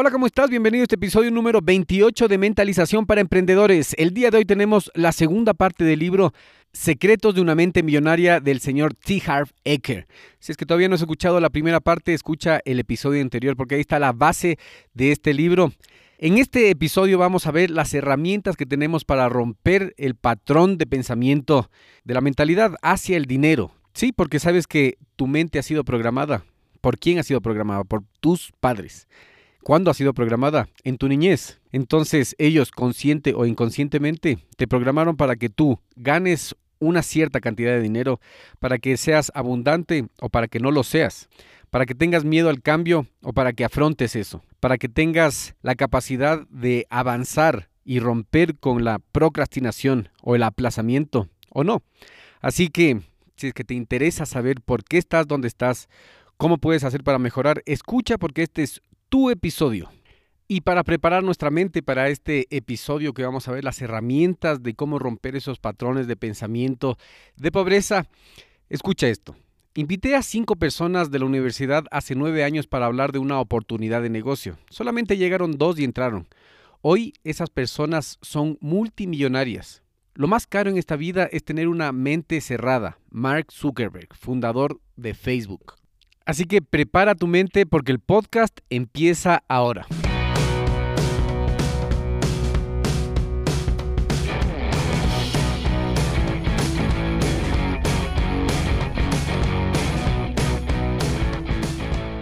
Hola, ¿cómo estás? Bienvenido a este episodio número 28 de Mentalización para Emprendedores. El día de hoy tenemos la segunda parte del libro Secretos de una mente millonaria del señor T. Harv Eker. Si es que todavía no has escuchado la primera parte, escucha el episodio anterior porque ahí está la base de este libro. En este episodio vamos a ver las herramientas que tenemos para romper el patrón de pensamiento de la mentalidad hacia el dinero. Sí, porque sabes que tu mente ha sido programada. ¿Por quién ha sido programada? Por tus padres. ¿Cuándo ha sido programada? En tu niñez. Entonces ellos, consciente o inconscientemente, te programaron para que tú ganes una cierta cantidad de dinero, para que seas abundante o para que no lo seas, para que tengas miedo al cambio o para que afrontes eso, para que tengas la capacidad de avanzar y romper con la procrastinación o el aplazamiento o no. Así que, si es que te interesa saber por qué estás donde estás, cómo puedes hacer para mejorar, escucha porque este es tu episodio. Y para preparar nuestra mente para este episodio que vamos a ver las herramientas de cómo romper esos patrones de pensamiento de pobreza, escucha esto. Invité a cinco personas de la universidad hace nueve años para hablar de una oportunidad de negocio. Solamente llegaron dos y entraron. Hoy esas personas son multimillonarias. Lo más caro en esta vida es tener una mente cerrada. Mark Zuckerberg, fundador de Facebook. Así que prepara tu mente porque el podcast empieza ahora.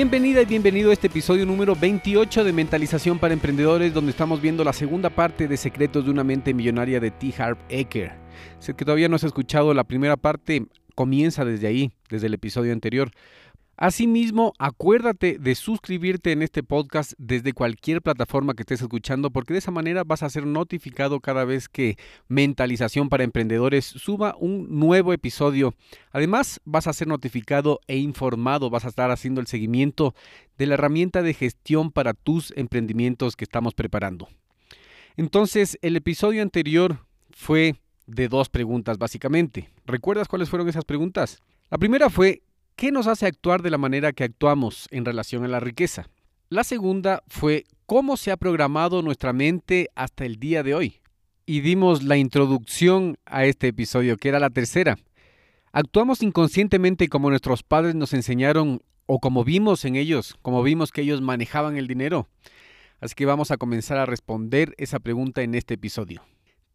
Bienvenida y bienvenido a este episodio número 28 de Mentalización para Emprendedores, donde estamos viendo la segunda parte de Secretos de una mente millonaria de T. Harp Eker. Si es que todavía no has escuchado la primera parte, comienza desde ahí, desde el episodio anterior. Asimismo, acuérdate de suscribirte en este podcast desde cualquier plataforma que estés escuchando, porque de esa manera vas a ser notificado cada vez que Mentalización para Emprendedores suba un nuevo episodio. Además, vas a ser notificado e informado, vas a estar haciendo el seguimiento de la herramienta de gestión para tus emprendimientos que estamos preparando. Entonces, el episodio anterior fue de dos preguntas básicamente. ¿Recuerdas cuáles fueron esas preguntas? La primera fue, ¿Qué nos hace actuar de la manera que actuamos en relación a la riqueza? La segunda fue cómo se ha programado nuestra mente hasta el día de hoy. Y dimos la introducción a este episodio, que era la tercera. ¿Actuamos inconscientemente como nuestros padres nos enseñaron o como vimos en ellos, como vimos que ellos manejaban el dinero? Así que vamos a comenzar a responder esa pregunta en este episodio.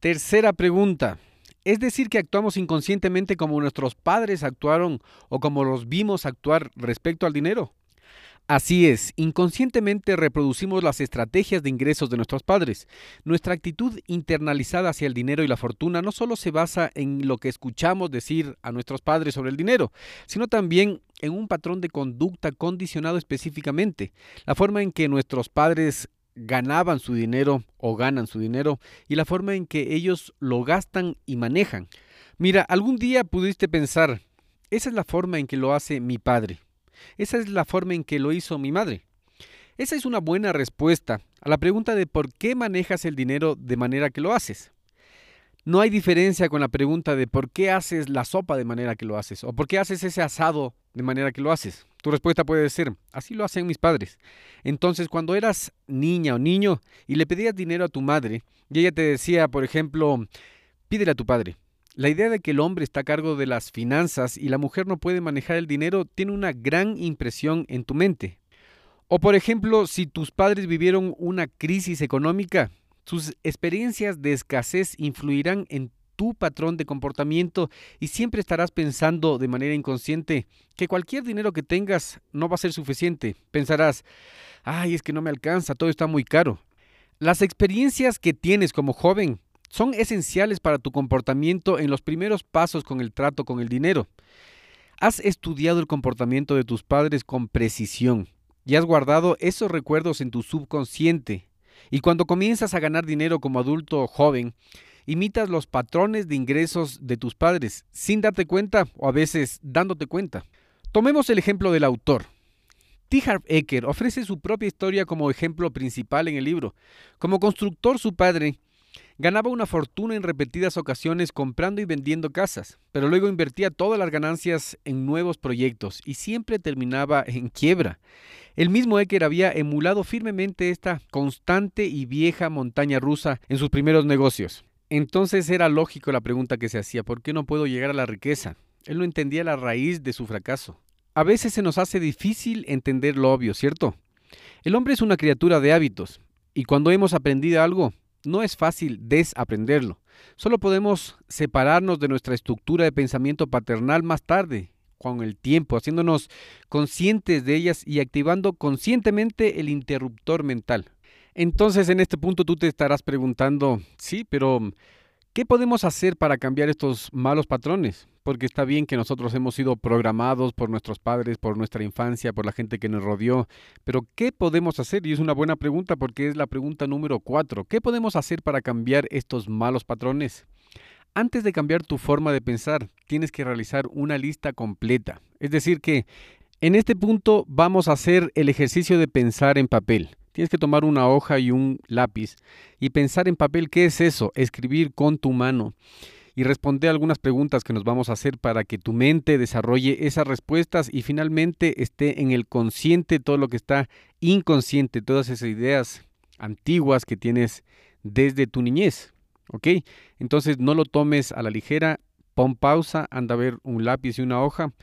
Tercera pregunta. Es decir, que actuamos inconscientemente como nuestros padres actuaron o como los vimos actuar respecto al dinero. Así es, inconscientemente reproducimos las estrategias de ingresos de nuestros padres. Nuestra actitud internalizada hacia el dinero y la fortuna no solo se basa en lo que escuchamos decir a nuestros padres sobre el dinero, sino también en un patrón de conducta condicionado específicamente. La forma en que nuestros padres ganaban su dinero o ganan su dinero y la forma en que ellos lo gastan y manejan. Mira, algún día pudiste pensar, esa es la forma en que lo hace mi padre, esa es la forma en que lo hizo mi madre. Esa es una buena respuesta a la pregunta de por qué manejas el dinero de manera que lo haces. No hay diferencia con la pregunta de por qué haces la sopa de manera que lo haces o por qué haces ese asado de manera que lo haces. Tu respuesta puede ser, así lo hacen mis padres. Entonces, cuando eras niña o niño y le pedías dinero a tu madre y ella te decía, por ejemplo, pídele a tu padre. La idea de que el hombre está a cargo de las finanzas y la mujer no puede manejar el dinero tiene una gran impresión en tu mente. O por ejemplo, si tus padres vivieron una crisis económica, sus experiencias de escasez influirán en tu patrón de comportamiento y siempre estarás pensando de manera inconsciente que cualquier dinero que tengas no va a ser suficiente. Pensarás, ay, es que no me alcanza, todo está muy caro. Las experiencias que tienes como joven son esenciales para tu comportamiento en los primeros pasos con el trato con el dinero. Has estudiado el comportamiento de tus padres con precisión y has guardado esos recuerdos en tu subconsciente. Y cuando comienzas a ganar dinero como adulto joven, imitas los patrones de ingresos de tus padres sin darte cuenta o a veces dándote cuenta. Tomemos el ejemplo del autor. T. Harv Eker ofrece su propia historia como ejemplo principal en el libro. Como constructor, su padre Ganaba una fortuna en repetidas ocasiones comprando y vendiendo casas, pero luego invertía todas las ganancias en nuevos proyectos y siempre terminaba en quiebra. El mismo Ecker había emulado firmemente esta constante y vieja montaña rusa en sus primeros negocios. Entonces era lógico la pregunta que se hacía, ¿por qué no puedo llegar a la riqueza? Él no entendía la raíz de su fracaso. A veces se nos hace difícil entender lo obvio, ¿cierto? El hombre es una criatura de hábitos, y cuando hemos aprendido algo, no es fácil desaprenderlo. Solo podemos separarnos de nuestra estructura de pensamiento paternal más tarde, con el tiempo, haciéndonos conscientes de ellas y activando conscientemente el interruptor mental. Entonces en este punto tú te estarás preguntando, sí, pero ¿qué podemos hacer para cambiar estos malos patrones? porque está bien que nosotros hemos sido programados por nuestros padres, por nuestra infancia, por la gente que nos rodeó, pero ¿qué podemos hacer? Y es una buena pregunta porque es la pregunta número cuatro. ¿Qué podemos hacer para cambiar estos malos patrones? Antes de cambiar tu forma de pensar, tienes que realizar una lista completa. Es decir, que en este punto vamos a hacer el ejercicio de pensar en papel. Tienes que tomar una hoja y un lápiz y pensar en papel qué es eso, escribir con tu mano y responder algunas preguntas que nos vamos a hacer para que tu mente desarrolle esas respuestas y finalmente esté en el consciente todo lo que está inconsciente, todas esas ideas antiguas que tienes desde tu niñez. ¿Ok? Entonces no lo tomes a la ligera, pon pausa, anda a ver un lápiz y una hoja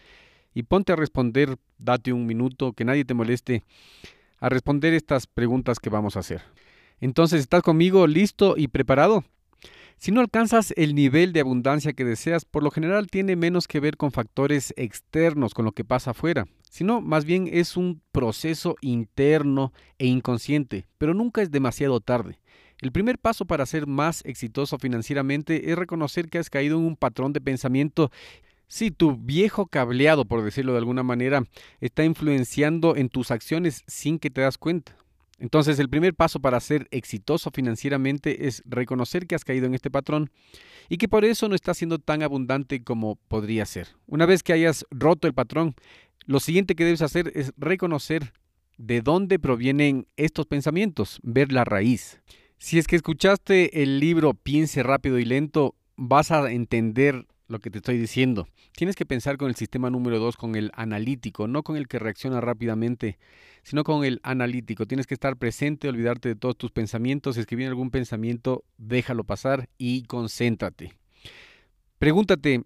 y ponte a responder, date un minuto, que nadie te moleste, a responder estas preguntas que vamos a hacer. Entonces, ¿estás conmigo listo y preparado? Si no alcanzas el nivel de abundancia que deseas, por lo general tiene menos que ver con factores externos, con lo que pasa afuera, sino más bien es un proceso interno e inconsciente, pero nunca es demasiado tarde. El primer paso para ser más exitoso financieramente es reconocer que has caído en un patrón de pensamiento si tu viejo cableado, por decirlo de alguna manera, está influenciando en tus acciones sin que te das cuenta. Entonces, el primer paso para ser exitoso financieramente es reconocer que has caído en este patrón y que por eso no estás siendo tan abundante como podría ser. Una vez que hayas roto el patrón, lo siguiente que debes hacer es reconocer de dónde provienen estos pensamientos, ver la raíz. Si es que escuchaste el libro Piense rápido y lento, vas a entender lo que te estoy diciendo. Tienes que pensar con el sistema número dos, con el analítico, no con el que reacciona rápidamente, sino con el analítico. Tienes que estar presente, olvidarte de todos tus pensamientos. Si viene algún pensamiento, déjalo pasar y concéntrate. Pregúntate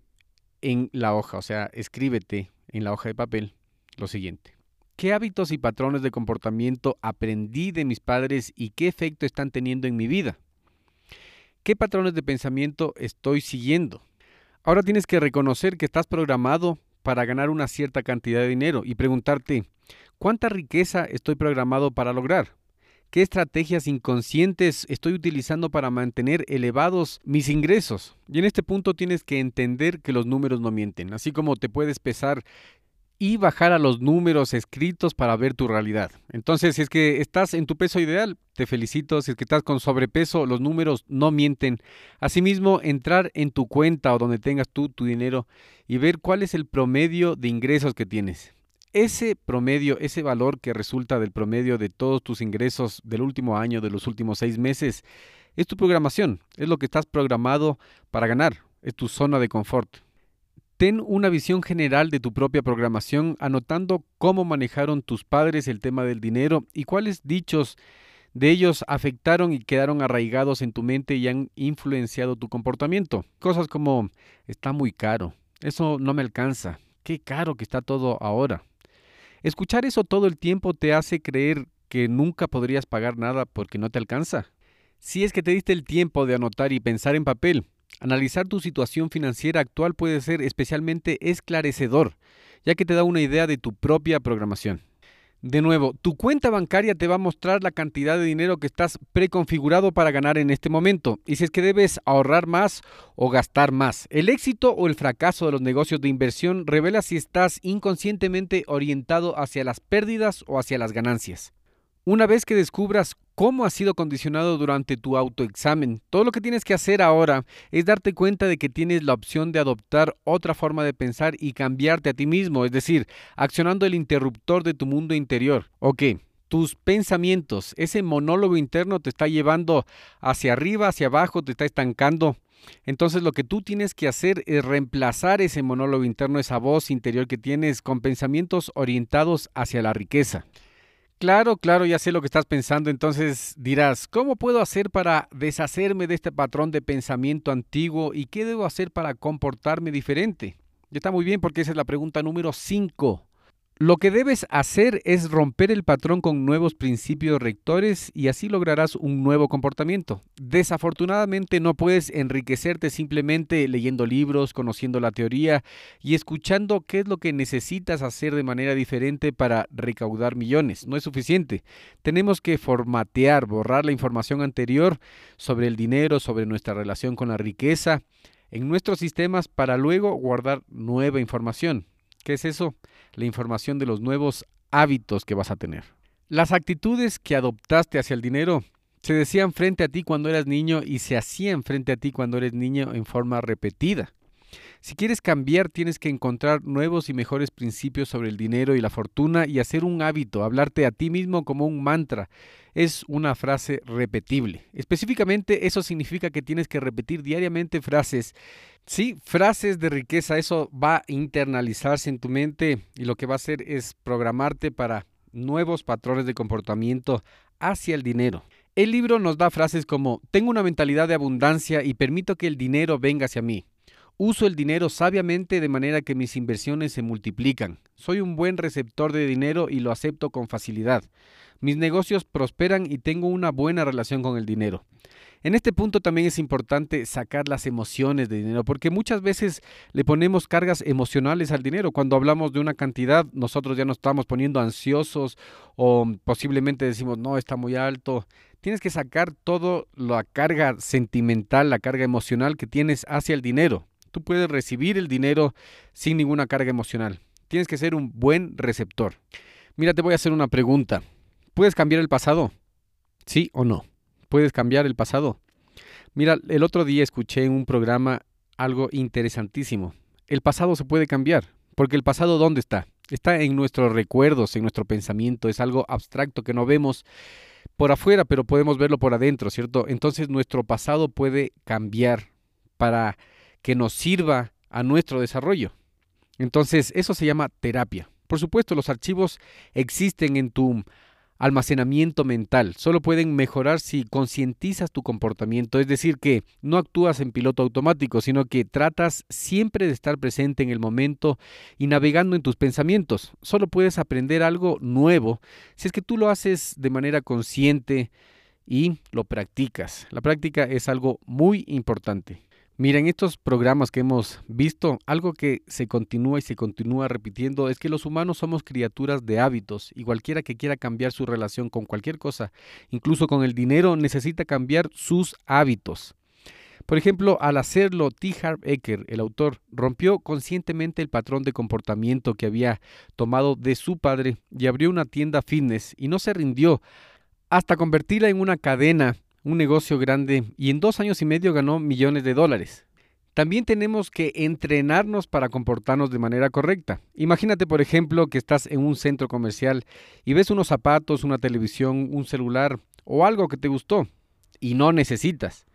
en la hoja, o sea, escríbete en la hoja de papel lo siguiente. ¿Qué hábitos y patrones de comportamiento aprendí de mis padres y qué efecto están teniendo en mi vida? ¿Qué patrones de pensamiento estoy siguiendo? Ahora tienes que reconocer que estás programado para ganar una cierta cantidad de dinero y preguntarte, ¿cuánta riqueza estoy programado para lograr? ¿Qué estrategias inconscientes estoy utilizando para mantener elevados mis ingresos? Y en este punto tienes que entender que los números no mienten, así como te puedes pesar y bajar a los números escritos para ver tu realidad. Entonces, si es que estás en tu peso ideal, te felicito. Si es que estás con sobrepeso, los números no mienten. Asimismo, entrar en tu cuenta o donde tengas tú tu dinero y ver cuál es el promedio de ingresos que tienes. Ese promedio, ese valor que resulta del promedio de todos tus ingresos del último año, de los últimos seis meses, es tu programación, es lo que estás programado para ganar, es tu zona de confort. Ten una visión general de tu propia programación, anotando cómo manejaron tus padres el tema del dinero y cuáles dichos de ellos afectaron y quedaron arraigados en tu mente y han influenciado tu comportamiento. Cosas como, está muy caro, eso no me alcanza, qué caro que está todo ahora. Escuchar eso todo el tiempo te hace creer que nunca podrías pagar nada porque no te alcanza. Si es que te diste el tiempo de anotar y pensar en papel, analizar tu situación financiera actual puede ser especialmente esclarecedor, ya que te da una idea de tu propia programación. De nuevo, tu cuenta bancaria te va a mostrar la cantidad de dinero que estás preconfigurado para ganar en este momento y si es que debes ahorrar más o gastar más. El éxito o el fracaso de los negocios de inversión revela si estás inconscientemente orientado hacia las pérdidas o hacia las ganancias. Una vez que descubras cómo has sido condicionado durante tu autoexamen, todo lo que tienes que hacer ahora es darte cuenta de que tienes la opción de adoptar otra forma de pensar y cambiarte a ti mismo, es decir, accionando el interruptor de tu mundo interior. Ok, tus pensamientos, ese monólogo interno te está llevando hacia arriba, hacia abajo, te está estancando. Entonces lo que tú tienes que hacer es reemplazar ese monólogo interno, esa voz interior que tienes con pensamientos orientados hacia la riqueza. Claro, claro, ya sé lo que estás pensando. Entonces dirás, ¿cómo puedo hacer para deshacerme de este patrón de pensamiento antiguo y qué debo hacer para comportarme diferente? Está muy bien porque esa es la pregunta número 5. Lo que debes hacer es romper el patrón con nuevos principios rectores y así lograrás un nuevo comportamiento. Desafortunadamente no puedes enriquecerte simplemente leyendo libros, conociendo la teoría y escuchando qué es lo que necesitas hacer de manera diferente para recaudar millones. No es suficiente. Tenemos que formatear, borrar la información anterior sobre el dinero, sobre nuestra relación con la riqueza en nuestros sistemas para luego guardar nueva información. ¿Qué es eso? La información de los nuevos hábitos que vas a tener. Las actitudes que adoptaste hacia el dinero se decían frente a ti cuando eras niño y se hacían frente a ti cuando eres niño en forma repetida. Si quieres cambiar, tienes que encontrar nuevos y mejores principios sobre el dinero y la fortuna y hacer un hábito, hablarte a ti mismo como un mantra. Es una frase repetible. Específicamente, eso significa que tienes que repetir diariamente frases. Sí, frases de riqueza, eso va a internalizarse en tu mente y lo que va a hacer es programarte para nuevos patrones de comportamiento hacia el dinero. El libro nos da frases como, tengo una mentalidad de abundancia y permito que el dinero venga hacia mí. Uso el dinero sabiamente de manera que mis inversiones se multiplican. Soy un buen receptor de dinero y lo acepto con facilidad. Mis negocios prosperan y tengo una buena relación con el dinero. En este punto también es importante sacar las emociones de dinero, porque muchas veces le ponemos cargas emocionales al dinero. Cuando hablamos de una cantidad, nosotros ya nos estamos poniendo ansiosos o posiblemente decimos, no, está muy alto. Tienes que sacar toda la carga sentimental, la carga emocional que tienes hacia el dinero. Tú puedes recibir el dinero sin ninguna carga emocional. Tienes que ser un buen receptor. Mira, te voy a hacer una pregunta. ¿Puedes cambiar el pasado? ¿Sí o no? ¿Puedes cambiar el pasado? Mira, el otro día escuché en un programa algo interesantísimo. El pasado se puede cambiar, porque el pasado ¿dónde está? Está en nuestros recuerdos, en nuestro pensamiento, es algo abstracto que no vemos por afuera, pero podemos verlo por adentro, ¿cierto? Entonces nuestro pasado puede cambiar para que nos sirva a nuestro desarrollo. Entonces, eso se llama terapia. Por supuesto, los archivos existen en tu almacenamiento mental. Solo pueden mejorar si concientizas tu comportamiento, es decir, que no actúas en piloto automático, sino que tratas siempre de estar presente en el momento y navegando en tus pensamientos. Solo puedes aprender algo nuevo si es que tú lo haces de manera consciente y lo practicas. La práctica es algo muy importante. Mira, en estos programas que hemos visto, algo que se continúa y se continúa repitiendo es que los humanos somos criaturas de hábitos y cualquiera que quiera cambiar su relación con cualquier cosa, incluso con el dinero, necesita cambiar sus hábitos. Por ejemplo, al hacerlo, T. Harv Eker, el autor, rompió conscientemente el patrón de comportamiento que había tomado de su padre y abrió una tienda fitness y no se rindió hasta convertirla en una cadena un negocio grande y en dos años y medio ganó millones de dólares. También tenemos que entrenarnos para comportarnos de manera correcta. Imagínate, por ejemplo, que estás en un centro comercial y ves unos zapatos, una televisión, un celular o algo que te gustó y no necesitas.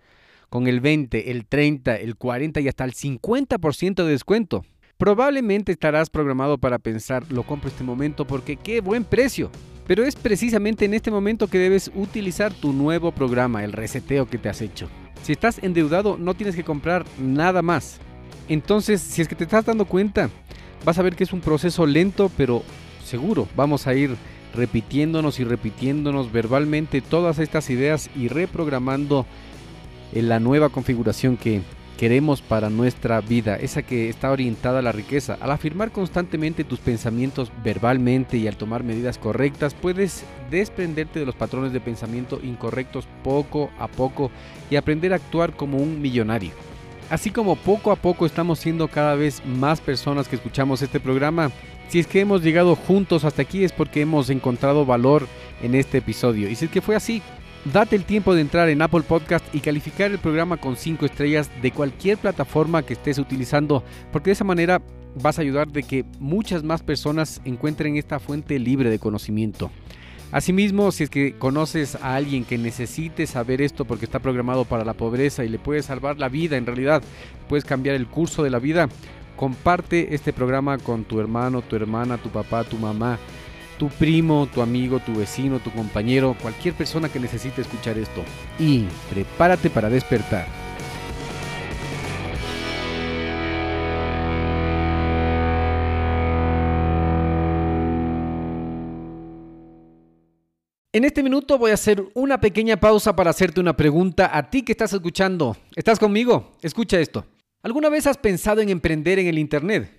Con el 20, el 30, el 40 y hasta el 50% de descuento. Probablemente estarás programado para pensar, lo compro este momento porque qué buen precio. Pero es precisamente en este momento que debes utilizar tu nuevo programa, el reseteo que te has hecho. Si estás endeudado no tienes que comprar nada más. Entonces, si es que te estás dando cuenta, vas a ver que es un proceso lento, pero seguro. Vamos a ir repitiéndonos y repitiéndonos verbalmente todas estas ideas y reprogramando en la nueva configuración que queremos para nuestra vida, esa que está orientada a la riqueza. Al afirmar constantemente tus pensamientos verbalmente y al tomar medidas correctas, puedes desprenderte de los patrones de pensamiento incorrectos poco a poco y aprender a actuar como un millonario. Así como poco a poco estamos siendo cada vez más personas que escuchamos este programa, si es que hemos llegado juntos hasta aquí es porque hemos encontrado valor en este episodio. Y si es que fue así, date el tiempo de entrar en Apple Podcast y calificar el programa con 5 estrellas de cualquier plataforma que estés utilizando, porque de esa manera vas a ayudar de que muchas más personas encuentren esta fuente libre de conocimiento. Asimismo, si es que conoces a alguien que necesite saber esto porque está programado para la pobreza y le puede salvar la vida, en realidad puedes cambiar el curso de la vida, comparte este programa con tu hermano, tu hermana, tu papá, tu mamá, tu primo, tu amigo, tu vecino, tu compañero, cualquier persona que necesite escuchar esto. Y prepárate para despertar. En este minuto voy a hacer una pequeña pausa para hacerte una pregunta a ti que estás escuchando. ¿Estás conmigo? Escucha esto. ¿Alguna vez has pensado en emprender en el Internet?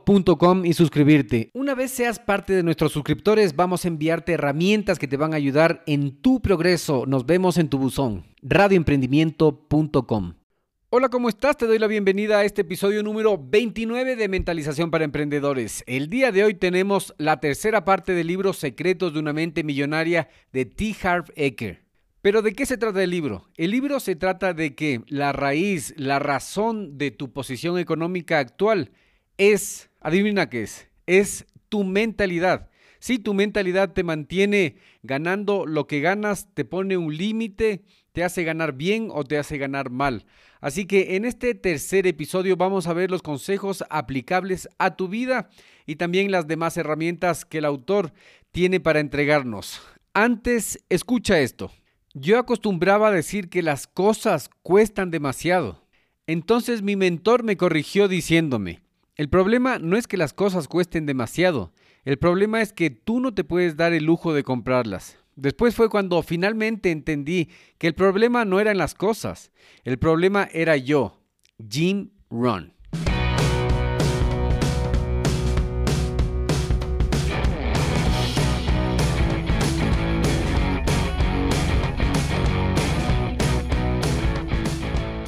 y suscribirte. Una vez seas parte de nuestros suscriptores, vamos a enviarte herramientas que te van a ayudar en tu progreso. Nos vemos en tu buzón. radioemprendimiento.com. Hola, ¿cómo estás? Te doy la bienvenida a este episodio número 29 de Mentalización para Emprendedores. El día de hoy tenemos la tercera parte del libro Secretos de una mente millonaria de T. Harv Eker. Pero ¿de qué se trata el libro? El libro se trata de que la raíz, la razón de tu posición económica actual es, adivina qué es, es tu mentalidad. Si tu mentalidad te mantiene ganando lo que ganas, te pone un límite, te hace ganar bien o te hace ganar mal. Así que en este tercer episodio vamos a ver los consejos aplicables a tu vida y también las demás herramientas que el autor tiene para entregarnos. Antes, escucha esto. Yo acostumbraba a decir que las cosas cuestan demasiado. Entonces mi mentor me corrigió diciéndome, el problema no es que las cosas cuesten demasiado, el problema es que tú no te puedes dar el lujo de comprarlas. Después fue cuando finalmente entendí que el problema no eran las cosas, el problema era yo, Jim Ron.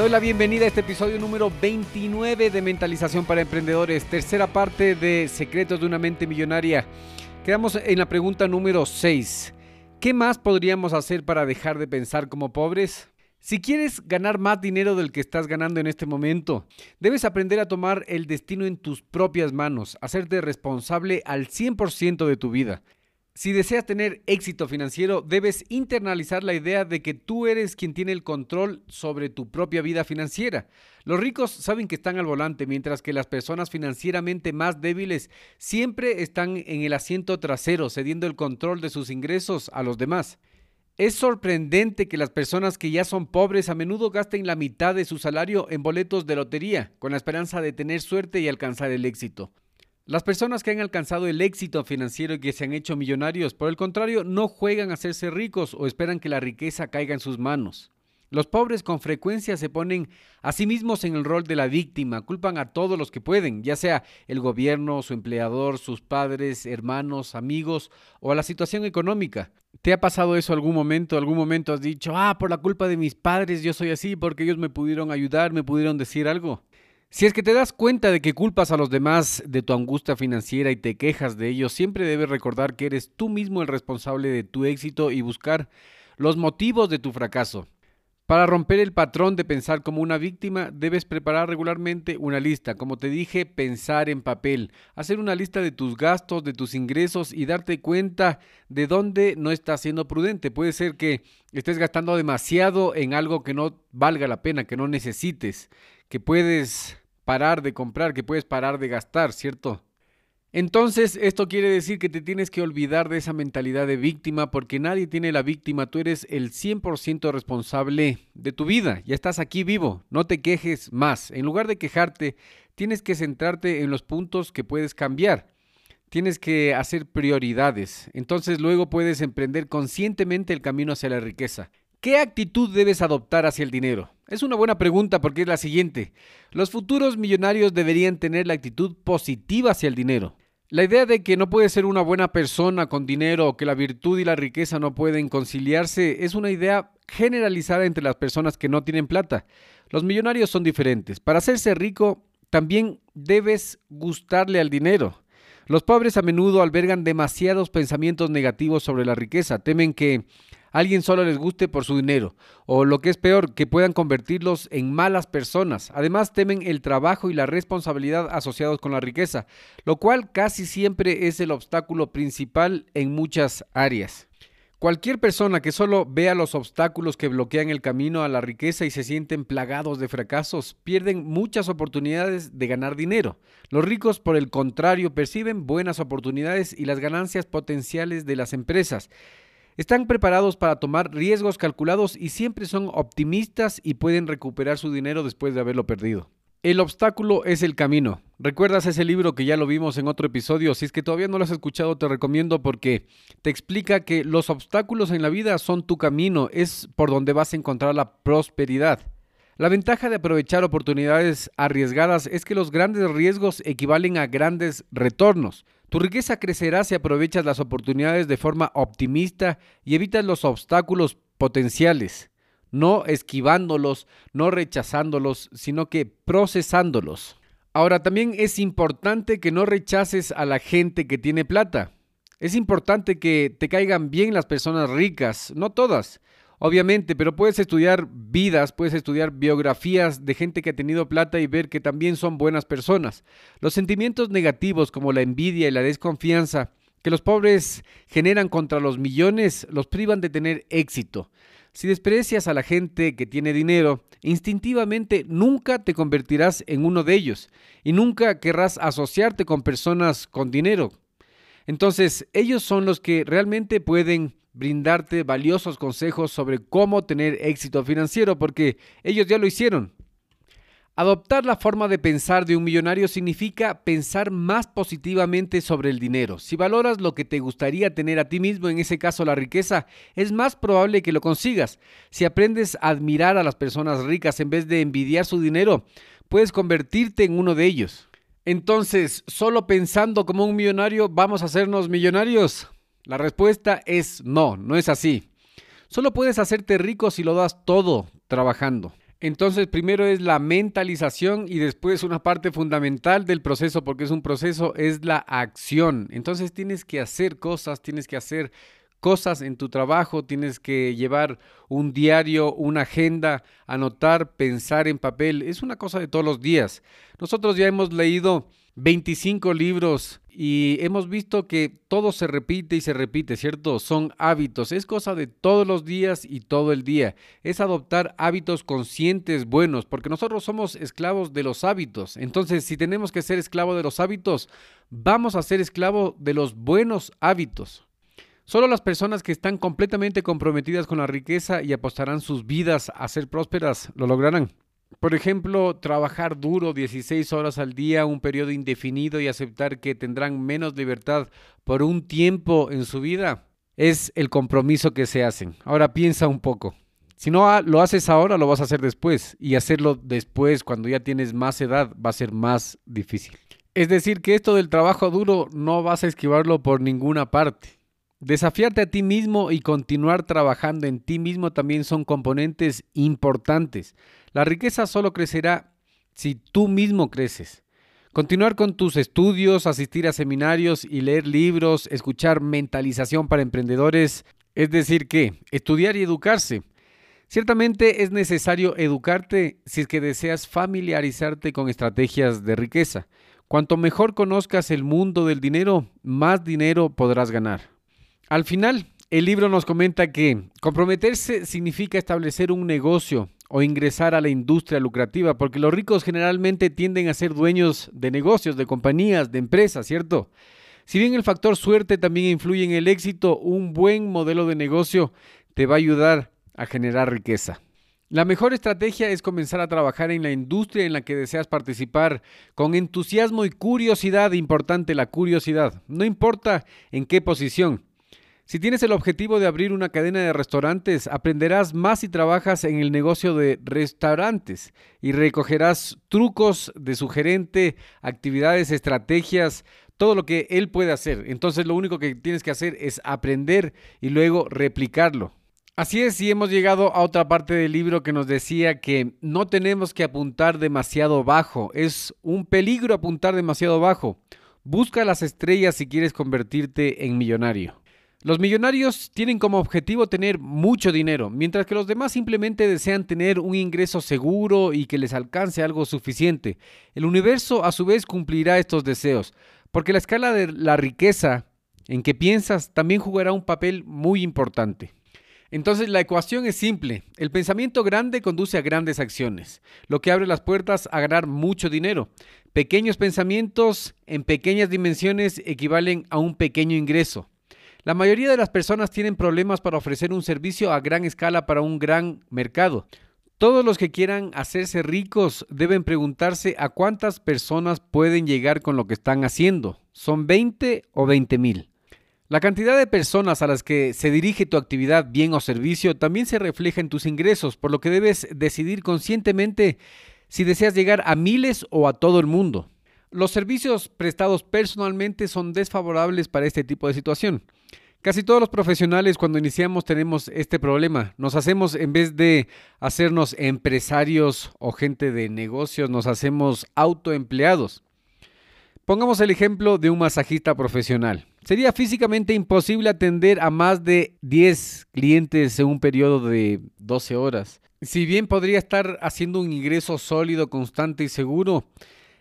Doy la bienvenida a este episodio número 29 de Mentalización para Emprendedores, tercera parte de Secretos de una mente millonaria. Quedamos en la pregunta número 6. ¿Qué más podríamos hacer para dejar de pensar como pobres? Si quieres ganar más dinero del que estás ganando en este momento, debes aprender a tomar el destino en tus propias manos, hacerte responsable al 100% de tu vida. Si deseas tener éxito financiero, debes internalizar la idea de que tú eres quien tiene el control sobre tu propia vida financiera. Los ricos saben que están al volante, mientras que las personas financieramente más débiles siempre están en el asiento trasero, cediendo el control de sus ingresos a los demás. Es sorprendente que las personas que ya son pobres a menudo gasten la mitad de su salario en boletos de lotería, con la esperanza de tener suerte y alcanzar el éxito. Las personas que han alcanzado el éxito financiero y que se han hecho millonarios, por el contrario, no juegan a hacerse ricos o esperan que la riqueza caiga en sus manos. Los pobres con frecuencia se ponen a sí mismos en el rol de la víctima, culpan a todos los que pueden, ya sea el gobierno, su empleador, sus padres, hermanos, amigos o a la situación económica. ¿Te ha pasado eso algún momento? ¿Algún momento has dicho, ah, por la culpa de mis padres yo soy así porque ellos me pudieron ayudar, me pudieron decir algo? Si es que te das cuenta de que culpas a los demás de tu angustia financiera y te quejas de ellos, siempre debes recordar que eres tú mismo el responsable de tu éxito y buscar los motivos de tu fracaso. Para romper el patrón de pensar como una víctima, debes preparar regularmente una lista. Como te dije, pensar en papel, hacer una lista de tus gastos, de tus ingresos y darte cuenta de dónde no estás siendo prudente. Puede ser que estés gastando demasiado en algo que no valga la pena, que no necesites, que puedes parar de comprar, que puedes parar de gastar, ¿cierto? Entonces, esto quiere decir que te tienes que olvidar de esa mentalidad de víctima porque nadie tiene la víctima, tú eres el 100% responsable de tu vida, ya estás aquí vivo, no te quejes más. En lugar de quejarte, tienes que centrarte en los puntos que puedes cambiar. Tienes que hacer prioridades. Entonces luego puedes emprender conscientemente el camino hacia la riqueza. ¿Qué actitud debes adoptar hacia el dinero? Es una buena pregunta porque es la siguiente. Los futuros millonarios deberían tener la actitud positiva hacia el dinero. La idea de que no puedes ser una buena persona con dinero o que la virtud y la riqueza no pueden conciliarse es una idea generalizada entre las personas que no tienen plata. Los millonarios son diferentes. Para hacerse rico también debes gustarle al dinero. Los pobres a menudo albergan demasiados pensamientos negativos sobre la riqueza. Temen que alguien solo les guste por su dinero, o lo que es peor, que puedan convertirlos en malas personas. Además, temen el trabajo y la responsabilidad asociados con la riqueza, lo cual casi siempre es el obstáculo principal en muchas áreas. Cualquier persona que solo vea los obstáculos que bloquean el camino a la riqueza y se sienten plagados de fracasos, pierden muchas oportunidades de ganar dinero. Los ricos, por el contrario, perciben buenas oportunidades y las ganancias potenciales de las empresas. Están preparados para tomar riesgos calculados y siempre son optimistas y pueden recuperar su dinero después de haberlo perdido. El obstáculo es el camino. ¿Recuerdas ese libro que ya lo vimos en otro episodio? Si es que todavía no lo has escuchado, te recomiendo porque te explica que los obstáculos en la vida son tu camino, es por donde vas a encontrar la prosperidad. La ventaja de aprovechar oportunidades arriesgadas es que los grandes riesgos equivalen a grandes retornos. Tu riqueza crecerá si aprovechas las oportunidades de forma optimista y evitas los obstáculos potenciales, no esquivándolos, no rechazándolos, sino que procesándolos. Ahora, también es importante que no rechaces a la gente que tiene plata. Es importante que te caigan bien las personas ricas, no todas, obviamente, pero puedes estudiar vidas, puedes estudiar biografías de gente que ha tenido plata y ver que también son buenas personas. Los sentimientos negativos como la envidia y la desconfianza que los pobres generan contra los millones los privan de tener éxito. Si desprecias a la gente que tiene dinero, instintivamente nunca te convertirás en uno de ellos y nunca querrás asociarte con personas con dinero. Entonces, ellos son los que realmente pueden brindarte valiosos consejos sobre cómo tener éxito financiero, porque ellos ya lo hicieron. Adoptar la forma de pensar de un millonario significa pensar más positivamente sobre el dinero. Si valoras lo que te gustaría tener a ti mismo, en ese caso la riqueza, es más probable que lo consigas. Si aprendes a admirar a las personas ricas en vez de envidiar su dinero, puedes convertirte en uno de ellos. Entonces, ¿solo pensando como un millonario vamos a hacernos millonarios? La respuesta es no, no es así. Solo puedes hacerte rico si lo das todo trabajando. Entonces, primero es la mentalización y después una parte fundamental del proceso, porque es un proceso, es la acción. Entonces tienes que hacer cosas, tienes que hacer cosas en tu trabajo, tienes que llevar un diario, una agenda, anotar, pensar en papel. Es una cosa de todos los días. Nosotros ya hemos leído 25 libros y hemos visto que todo se repite y se repite, ¿cierto? Son hábitos, es cosa de todos los días y todo el día. Es adoptar hábitos conscientes buenos, porque nosotros somos esclavos de los hábitos. Entonces, si tenemos que ser esclavo de los hábitos, vamos a ser esclavo de los buenos hábitos. Solo las personas que están completamente comprometidas con la riqueza y apostarán sus vidas a ser prósperas lo lograrán. Por ejemplo, trabajar duro 16 horas al día, un periodo indefinido y aceptar que tendrán menos libertad por un tiempo en su vida, es el compromiso que se hacen. Ahora piensa un poco. Si no lo haces ahora, lo vas a hacer después. Y hacerlo después, cuando ya tienes más edad, va a ser más difícil. Es decir, que esto del trabajo duro no vas a esquivarlo por ninguna parte. Desafiarte a ti mismo y continuar trabajando en ti mismo también son componentes importantes. La riqueza solo crecerá si tú mismo creces. Continuar con tus estudios, asistir a seminarios y leer libros, escuchar mentalización para emprendedores, es decir, que estudiar y educarse. Ciertamente es necesario educarte si es que deseas familiarizarte con estrategias de riqueza. Cuanto mejor conozcas el mundo del dinero, más dinero podrás ganar. Al final, el libro nos comenta que comprometerse significa establecer un negocio o ingresar a la industria lucrativa, porque los ricos generalmente tienden a ser dueños de negocios, de compañías, de empresas, ¿cierto? Si bien el factor suerte también influye en el éxito, un buen modelo de negocio te va a ayudar a generar riqueza. La mejor estrategia es comenzar a trabajar en la industria en la que deseas participar con entusiasmo y curiosidad, importante la curiosidad, no importa en qué posición. Si tienes el objetivo de abrir una cadena de restaurantes, aprenderás más si trabajas en el negocio de restaurantes y recogerás trucos de su gerente, actividades, estrategias, todo lo que él puede hacer. Entonces lo único que tienes que hacer es aprender y luego replicarlo. Así es, y hemos llegado a otra parte del libro que nos decía que no tenemos que apuntar demasiado bajo. Es un peligro apuntar demasiado bajo. Busca las estrellas si quieres convertirte en millonario. Los millonarios tienen como objetivo tener mucho dinero, mientras que los demás simplemente desean tener un ingreso seguro y que les alcance algo suficiente. El universo a su vez cumplirá estos deseos, porque la escala de la riqueza en que piensas también jugará un papel muy importante. Entonces la ecuación es simple. El pensamiento grande conduce a grandes acciones, lo que abre las puertas a ganar mucho dinero. Pequeños pensamientos en pequeñas dimensiones equivalen a un pequeño ingreso. La mayoría de las personas tienen problemas para ofrecer un servicio a gran escala para un gran mercado. Todos los que quieran hacerse ricos deben preguntarse a cuántas personas pueden llegar con lo que están haciendo. ¿Son 20 o 20 mil? La cantidad de personas a las que se dirige tu actividad, bien o servicio también se refleja en tus ingresos, por lo que debes decidir conscientemente si deseas llegar a miles o a todo el mundo. Los servicios prestados personalmente son desfavorables para este tipo de situación. Casi todos los profesionales cuando iniciamos tenemos este problema. Nos hacemos, en vez de hacernos empresarios o gente de negocios, nos hacemos autoempleados. Pongamos el ejemplo de un masajista profesional. Sería físicamente imposible atender a más de 10 clientes en un periodo de 12 horas. Si bien podría estar haciendo un ingreso sólido, constante y seguro,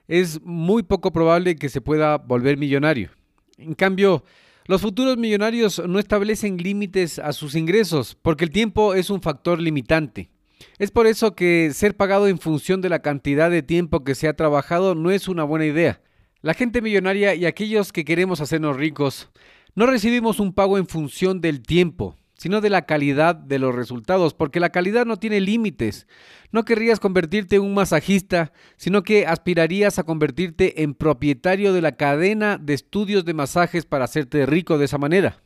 es muy poco probable que se pueda volver millonario. En cambio, los futuros millonarios no establecen límites a sus ingresos porque el tiempo es un factor limitante. Es por eso que ser pagado en función de la cantidad de tiempo que se ha trabajado no es una buena idea. La gente millonaria y aquellos que queremos hacernos ricos no recibimos un pago en función del tiempo, sino de la calidad de los resultados, porque la calidad no tiene límites. No querrías convertirte en un masajista, sino que aspirarías a convertirte en propietario de la cadena de estudios de masajes para hacerte rico de esa manera.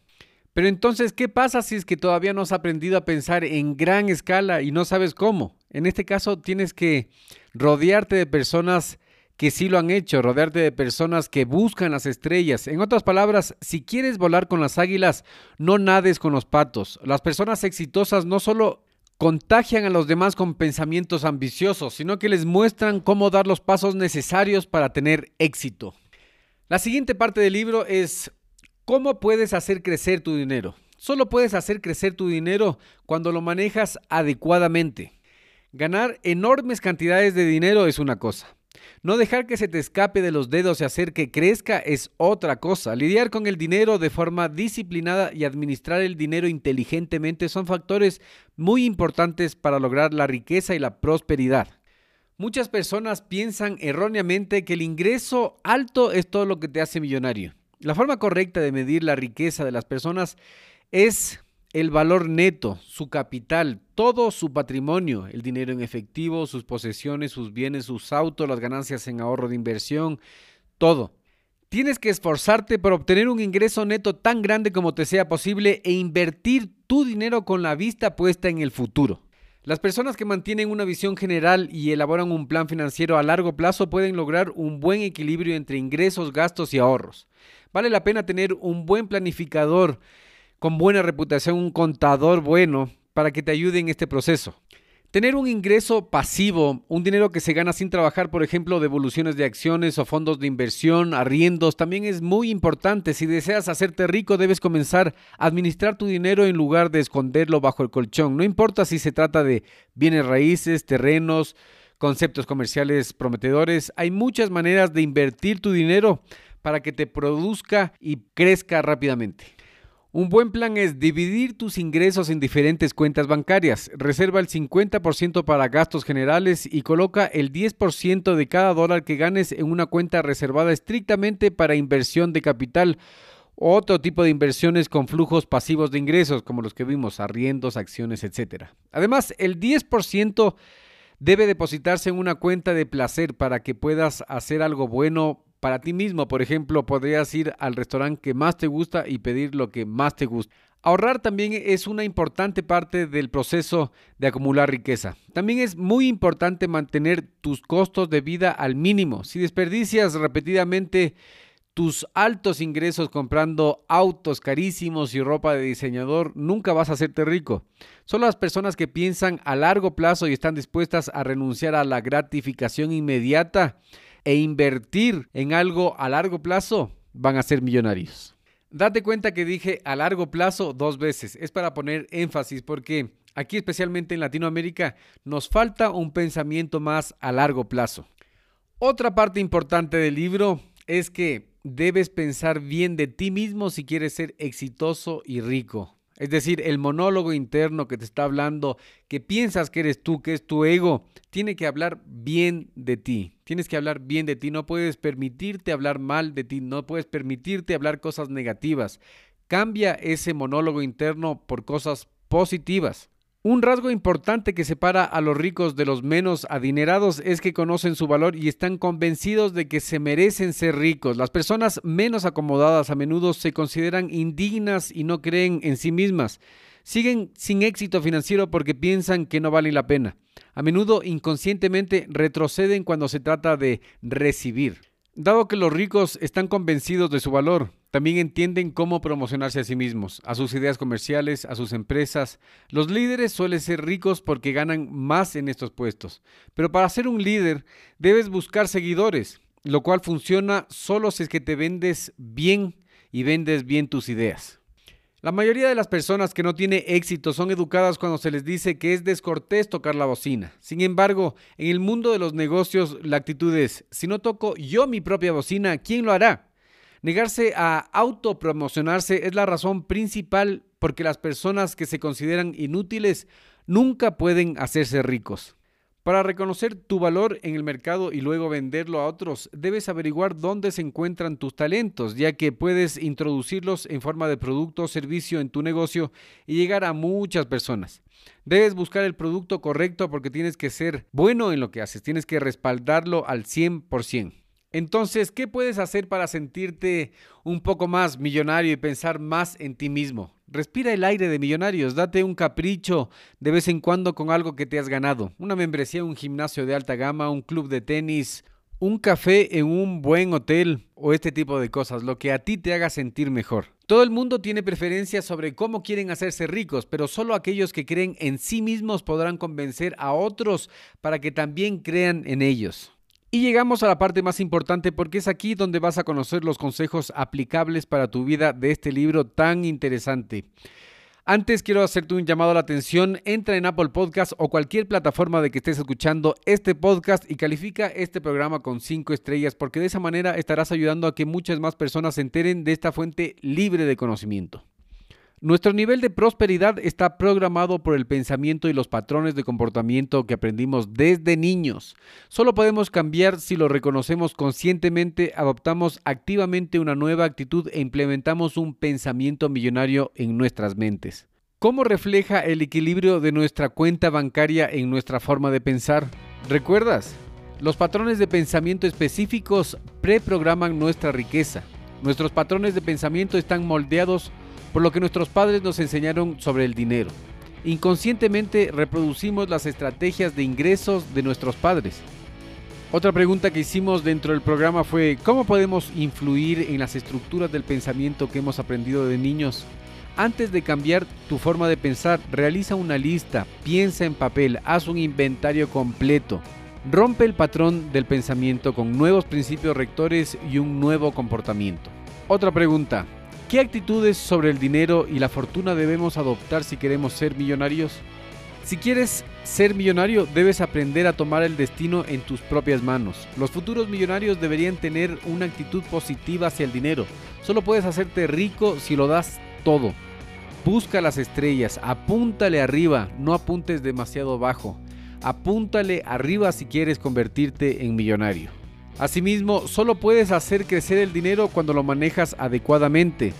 Pero entonces, ¿qué pasa si es que todavía no has aprendido a pensar en gran escala y no sabes cómo? En este caso, tienes que rodearte de personas que sí lo han hecho, rodearte de personas que buscan las estrellas. En otras palabras, si quieres volar con las águilas, no nades con los patos. Las personas exitosas no solo contagian a los demás con pensamientos ambiciosos, sino que les muestran cómo dar los pasos necesarios para tener éxito. La siguiente parte del libro es cómo puedes hacer crecer tu dinero. Solo puedes hacer crecer tu dinero cuando lo manejas adecuadamente. Ganar enormes cantidades de dinero es una cosa. No dejar que se te escape de los dedos y hacer que crezca es otra cosa. Lidiar con el dinero de forma disciplinada y administrar el dinero inteligentemente son factores muy importantes para lograr la riqueza y la prosperidad. Muchas personas piensan erróneamente que el ingreso alto es todo lo que te hace millonario. La forma correcta de medir la riqueza de las personas es el valor neto, su capital, todo su patrimonio, el dinero en efectivo, sus posesiones, sus bienes, sus autos, las ganancias en ahorro de inversión, todo. Tienes que esforzarte por obtener un ingreso neto tan grande como te sea posible e invertir tu dinero con la vista puesta en el futuro. Las personas que mantienen una visión general y elaboran un plan financiero a largo plazo pueden lograr un buen equilibrio entre ingresos, gastos y ahorros. Vale la pena tener un buen planificador con buena reputación, un contador bueno para que te ayude en este proceso. Tener un ingreso pasivo, un dinero que se gana sin trabajar, por ejemplo, devoluciones de acciones o fondos de inversión, arriendos, también es muy importante. Si deseas hacerte rico, debes comenzar a administrar tu dinero en lugar de esconderlo bajo el colchón. No importa si se trata de bienes raíces, terrenos, conceptos comerciales prometedores, hay muchas maneras de invertir tu dinero para que te produzca y crezca rápidamente. Un buen plan es dividir tus ingresos en diferentes cuentas bancarias. Reserva el 50% para gastos generales y coloca el 10% de cada dólar que ganes en una cuenta reservada estrictamente para inversión de capital o otro tipo de inversiones con flujos pasivos de ingresos, como los que vimos, arriendos, acciones, etc. Además, el 10% debe depositarse en una cuenta de placer para que puedas hacer algo bueno para ti mismo. Por ejemplo, podrías ir al restaurante que más te gusta y pedir lo que más te gusta. Ahorrar también es una importante parte del proceso de acumular riqueza. También es muy importante mantener tus costos de vida al mínimo. Si desperdicias repetidamente tus altos ingresos comprando autos carísimos y ropa de diseñador, nunca vas a hacerte rico. Solo las personas que piensan a largo plazo y están dispuestas a renunciar a la gratificación inmediata e invertir en algo a largo plazo, van a ser millonarios. Date cuenta que dije a largo plazo dos veces. Es para poner énfasis porque aquí especialmente en Latinoamérica nos falta un pensamiento más a largo plazo. Otra parte importante del libro es que debes pensar bien de ti mismo si quieres ser exitoso y rico. Es decir, el monólogo interno que te está hablando, que piensas que eres tú, que es tu ego, tiene que hablar bien de ti. Tienes que hablar bien de ti. No puedes permitirte hablar mal de ti. No puedes permitirte hablar cosas negativas. Cambia ese monólogo interno por cosas positivas. Un rasgo importante que separa a los ricos de los menos adinerados es que conocen su valor y están convencidos de que se merecen ser ricos. Las personas menos acomodadas a menudo se consideran indignas y no creen en sí mismas. Siguen sin éxito financiero porque piensan que no vale la pena. A menudo inconscientemente retroceden cuando se trata de recibir. Dado que los ricos están convencidos de su valor, también entienden cómo promocionarse a sí mismos, a sus ideas comerciales, a sus empresas. Los líderes suelen ser ricos porque ganan más en estos puestos. Pero para ser un líder debes buscar seguidores, lo cual funciona solo si es que te vendes bien y vendes bien tus ideas. La mayoría de las personas que no tienen éxito son educadas cuando se les dice que es descortés tocar la bocina. Sin embargo, en el mundo de los negocios la actitud es, si no toco yo mi propia bocina, ¿quién lo hará? Negarse a autopromocionarse es la razón principal porque las personas que se consideran inútiles nunca pueden hacerse ricos. Para reconocer tu valor en el mercado y luego venderlo a otros, debes averiguar dónde se encuentran tus talentos, ya que puedes introducirlos en forma de producto o servicio en tu negocio y llegar a muchas personas. Debes buscar el producto correcto porque tienes que ser bueno en lo que haces, tienes que respaldarlo al 100%. Entonces, ¿qué puedes hacer para sentirte un poco más millonario y pensar más en ti mismo? Respira el aire de millonarios, date un capricho de vez en cuando con algo que te has ganado. Una membresía un gimnasio de alta gama, un club de tenis, un café en un buen hotel o este tipo de cosas, lo que a ti te haga sentir mejor. Todo el mundo tiene preferencias sobre cómo quieren hacerse ricos, pero solo aquellos que creen en sí mismos podrán convencer a otros para que también crean en ellos. Y llegamos a la parte más importante porque es aquí donde vas a conocer los consejos aplicables para tu vida de este libro tan interesante. Antes quiero hacerte un llamado a la atención, entra en Apple Podcast o cualquier plataforma de que estés escuchando este podcast y califica este programa con 5 estrellas porque de esa manera estarás ayudando a que muchas más personas se enteren de esta fuente libre de conocimiento. Nuestro nivel de prosperidad está programado por el pensamiento y los patrones de comportamiento que aprendimos desde niños. Solo podemos cambiar si lo reconocemos conscientemente, adoptamos activamente una nueva actitud e implementamos un pensamiento millonario en nuestras mentes. ¿Cómo refleja el equilibrio de nuestra cuenta bancaria en nuestra forma de pensar? ¿Recuerdas? Los patrones de pensamiento específicos preprograman nuestra riqueza. Nuestros patrones de pensamiento están moldeados por lo que nuestros padres nos enseñaron sobre el dinero. Inconscientemente reproducimos las estrategias de ingresos de nuestros padres. Otra pregunta que hicimos dentro del programa fue, ¿cómo podemos influir en las estructuras del pensamiento que hemos aprendido de niños? Antes de cambiar tu forma de pensar, realiza una lista, piensa en papel, haz un inventario completo. Rompe el patrón del pensamiento con nuevos principios rectores y un nuevo comportamiento. Otra pregunta, ¿Qué actitudes sobre el dinero y la fortuna debemos adoptar si queremos ser millonarios? Si quieres ser millonario, debes aprender a tomar el destino en tus propias manos. Los futuros millonarios deberían tener una actitud positiva hacia el dinero. Solo puedes hacerte rico si lo das todo. Busca las estrellas, apúntale arriba, no apuntes demasiado bajo. Apúntale arriba si quieres convertirte en millonario. Asimismo, solo puedes hacer crecer el dinero cuando lo manejas adecuadamente.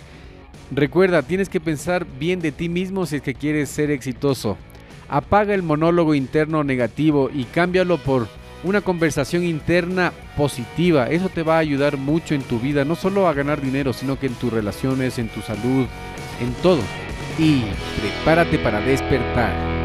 Recuerda, tienes que pensar bien de ti mismo si es que quieres ser exitoso. Apaga el monólogo interno negativo y cámbialo por una conversación interna positiva. Eso te va a ayudar mucho en tu vida, no solo a ganar dinero, sino que en tus relaciones, en tu salud, en todo. Y prepárate para despertar.